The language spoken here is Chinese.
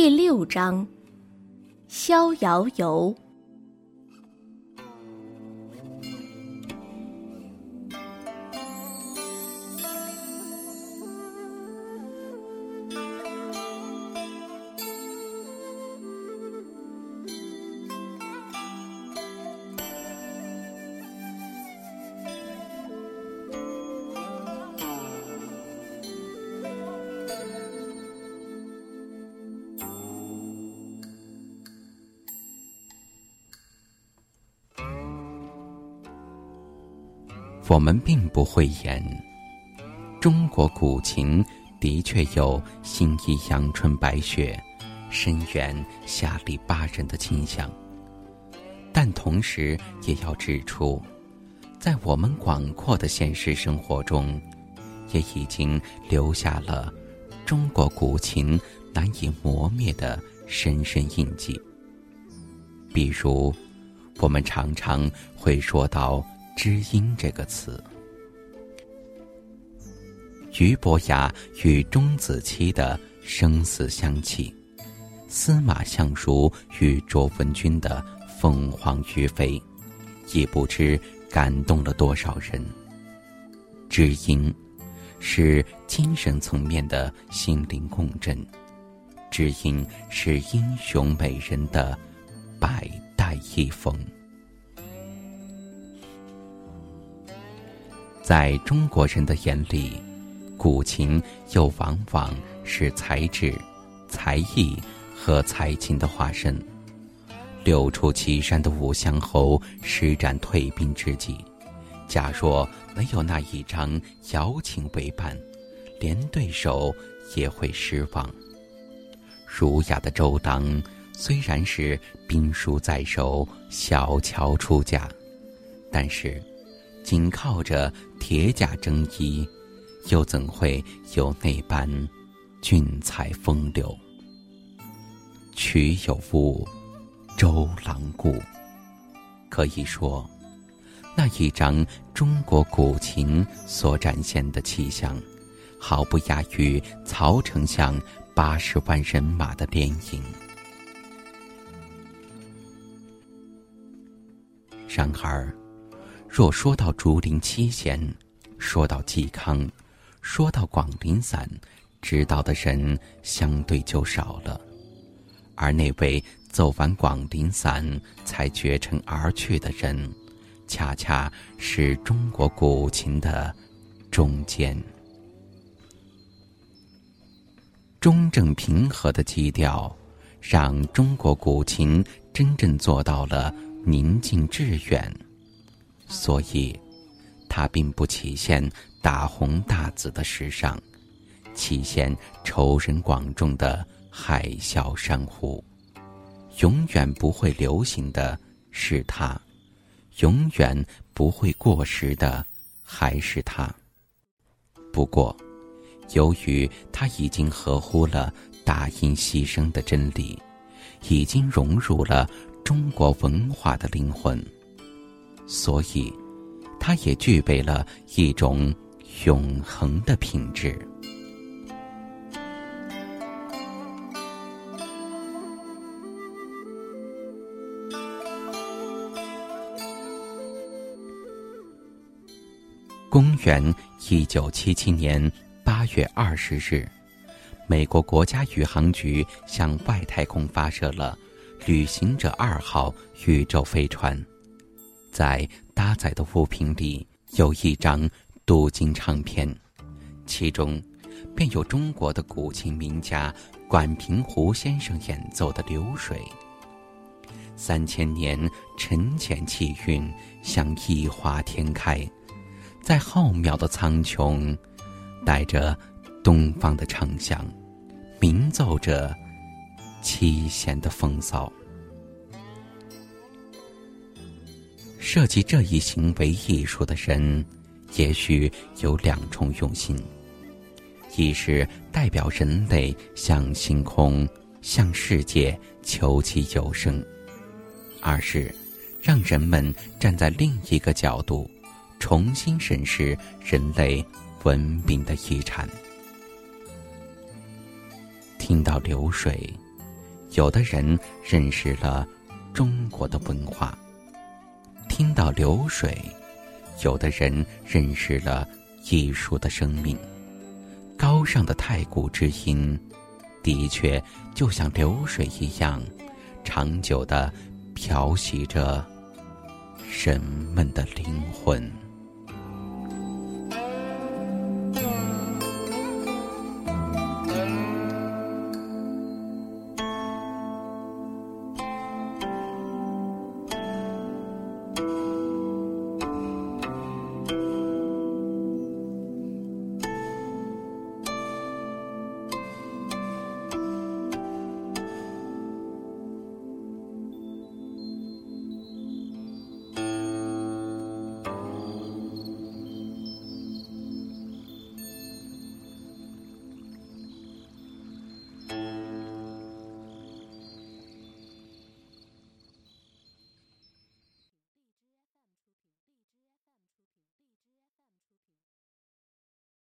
第六章：逍遥游。我们并不讳言，中国古琴的确有新意阳春白雪、深远下里巴人的倾向，但同时也要指出，在我们广阔的现实生活中，也已经留下了中国古琴难以磨灭的深深印记。比如，我们常常会说到。知音这个词，俞伯牙与钟子期的生死相契，司马相如与卓文君的凤凰于飞，亦不知感动了多少人。知音是精神层面的心灵共振，知音是英雄美人的百代一逢。在中国人的眼里，古琴又往往是才智、才艺和才情的化身。六出祁山的武乡侯施展退兵之计，假若没有那一张瑶琴为伴，连对手也会失望。儒雅的周当虽然是兵书在手，小乔出嫁，但是。紧靠着铁甲征衣，又怎会有那般俊才风流？曲有误，周郎顾。可以说，那一张中国古琴所展现的气象，毫不亚于曹丞相八十万人马的连营。然而。若说到竹林七贤，说到嵇康，说到广陵散，知道的人相对就少了。而那位走完广陵散才绝尘而去的人，恰恰是中国古琴的中间。中正平和的基调，让中国古琴真正做到了宁静致远。所以，它并不体现大红大紫的时尚，体现仇人广众的海啸山呼。永远不会流行的是它，永远不会过时的还是它。不过，由于它已经合乎了大音牺牲的真理，已经融入了中国文化的灵魂。所以，它也具备了一种永恒的品质。公元一九七七年八月二十日，美国国家宇航局向外太空发射了“旅行者二号”宇宙飞船。在搭载的物品里有一张镀金唱片，其中便有中国的古琴名家管平湖先生演奏的《流水》。三千年沉潜气韵，像一花天开，在浩渺的苍穹，带着东方的畅响，鸣奏着七弦的风骚。设计这一行为艺术的人，也许有两重用心：一是代表人类向星空、向世界求其有声；二是让人们站在另一个角度，重新审视人类文明的遗产。听到流水，有的人认识了中国的文化；听到流水，有的人认识了艺术的生命。高尚的太古之音，的确就像流水一样，长久的漂洗着人们的灵魂。